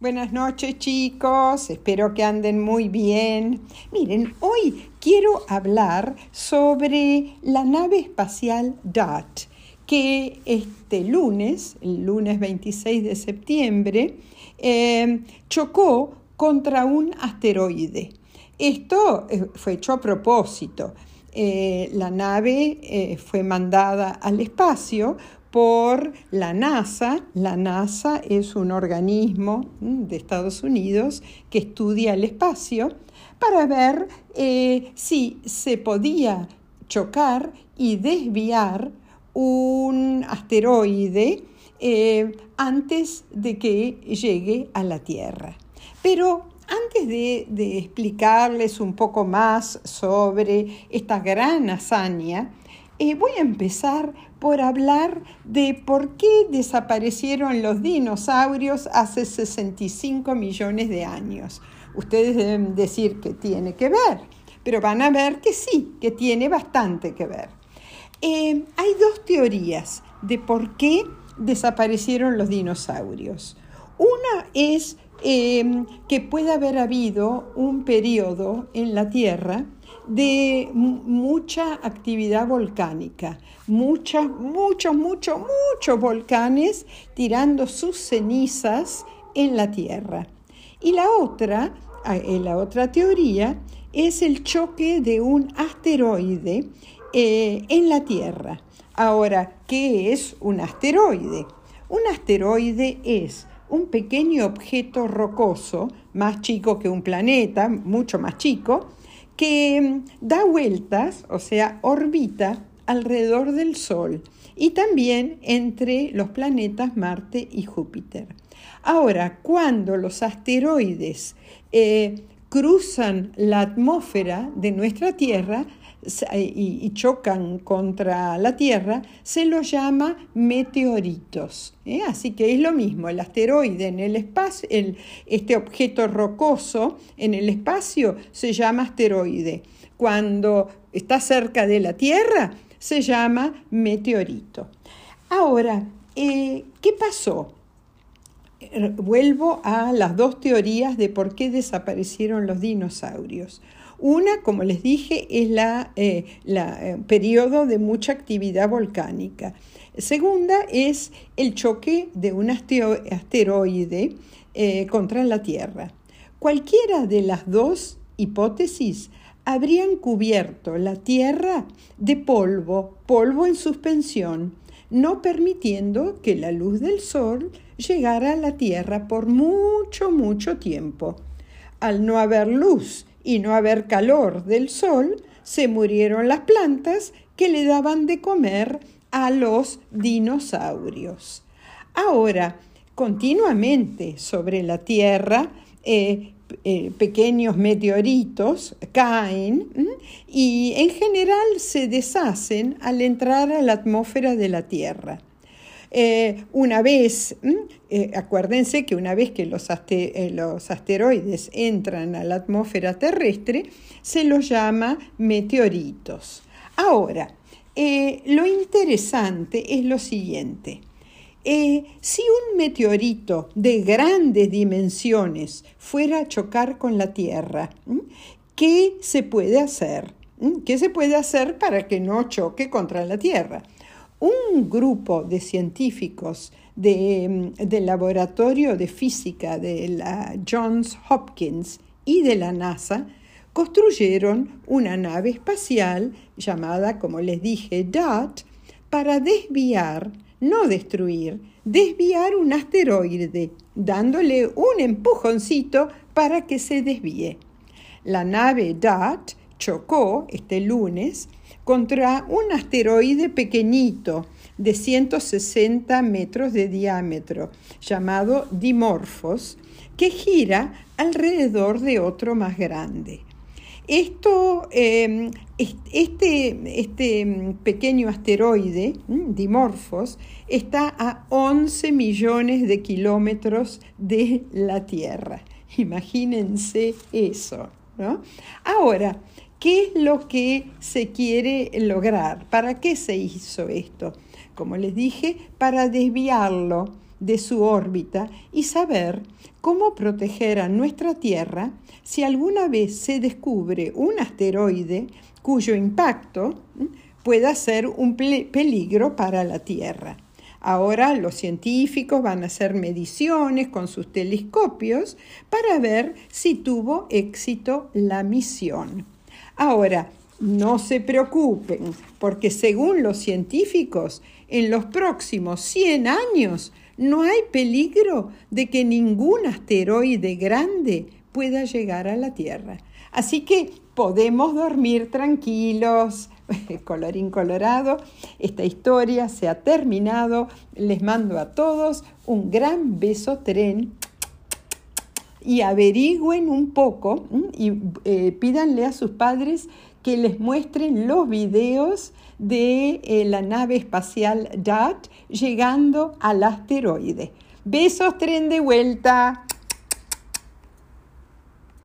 Buenas noches chicos, espero que anden muy bien. Miren, hoy quiero hablar sobre la nave espacial DOT, que este lunes, el lunes 26 de septiembre, eh, chocó contra un asteroide. Esto eh, fue hecho a propósito. Eh, la nave fue mandada al espacio por la NASA. La NASA es un organismo de Estados Unidos que estudia el espacio para ver eh, si se podía chocar y desviar un asteroide eh, antes de que llegue a la Tierra. Pero antes de, de, explicarles un poco más sobre esta gran hazaña, voy a empezar por hablar de por qué desaparecieron los dinosaurios hace 65 millones de años. Ustedes deben decir que tiene que ver, pero van a ver que sí, que tiene bastante que ver. Eh, hay dos teorías de por qué desaparecieron los dinosaurios. Una es eh, que puede haber habido un periodo en la Tierra de mucha actividad volcánica, muchos, muchos, muchos, muchos volcanes tirando sus cenizas en la Tierra. Y la otra, eh, la otra teoría es el choque de un asteroide eh, en la Tierra. Ahora, ¿qué es un asteroide? Un asteroide es un pequeño objeto rocoso, más chico que un planeta, mucho más chico, que mm, da vueltas, o sea, orbita alrededor del Sol y también entre los planetas Marte y Júpiter. Ahora, cuando los asteroides eh, cruzan la atmósfera de nuestra Tierra, y, chocan contra la Tierra, se los llama meteoritos. ¿eh? Así que es lo mismo, el asteroide en el espacio, este objeto rocoso en el espacio se llama asteroide. Cuando está cerca de la Tierra, se llama meteorito. Ahora, eh, ¿qué pasó? Vuelvo a las dos teorías de por qué desaparecieron los dinosaurios. Una, como les dije, es la, eh, eh, periodo de mucha actividad volcánica. Segunda es el choque de un asteroide eh, contra la Tierra. Cualquiera de las dos hipótesis habrían cubierto la Tierra de polvo, polvo en suspensión, no permitiendo que la luz del Sol llegara a la Tierra por mucho, mucho tiempo. Al no haber luz y no haber calor del sol, se murieron las plantas que le daban de comer a los dinosaurios. Ahora, continuamente sobre la Tierra, eh, eh, pequeños meteoritos caen y en general se deshacen al entrar a la atmósfera de la Tierra. Eh, una vez, eh, acuérdense que una vez que los, eh, los, asteroides entran a la atmósfera terrestre, se los llama meteoritos. Ahora, lo interesante es lo siguiente. si un meteorito de grandes dimensiones fuera a chocar con la Tierra, ¿qué se puede hacer? ¿Qué se puede hacer para que no choque contra la Tierra? Un grupo de científicos mm, del laboratorio de física de la Johns Hopkins y de la NASA construyeron una nave espacial llamada, como les dije, DOT, para desviar, no destruir, desviar un asteroide, dándole un empujoncito para que se desvíe. La nave DOT chocó este lunes contra un asteroide pequeñito de 160 metros de diámetro llamado Dimorphos, que gira alrededor de otro más grande. Esto, em, este, este, pequeño asteroide, Dimorphos, está a 11 millones de kilómetros de la Tierra. Imagínense eso. ¿no? Ahora, ¿Qué es lo que se quiere lograr? ¿Para qué se hizo esto? como les dije, para desviarlo de su órbita y saber cómo proteger a nuestra Tierra si alguna vez se descubre un asteroide cuyo impacto pueda ser un peligro para la Tierra. Ahora los científicos van a hacer mediciones con sus telescopios para ver si tuvo éxito la misión. Ahora, no se preocupen, porque según los científicos, en los próximos 100 años no hay peligro de que ningún asteroide grande pueda llegar a la Tierra. Así que podemos dormir tranquilos, colorín colorado, esta historia se ha terminado. Les mando a todos un gran beso tren y averigüen un poco y eh, pídanle a sus padres que les muestren los videos de eh, la nave espacial DAT llegando al asteroide. Besos tren de vuelta.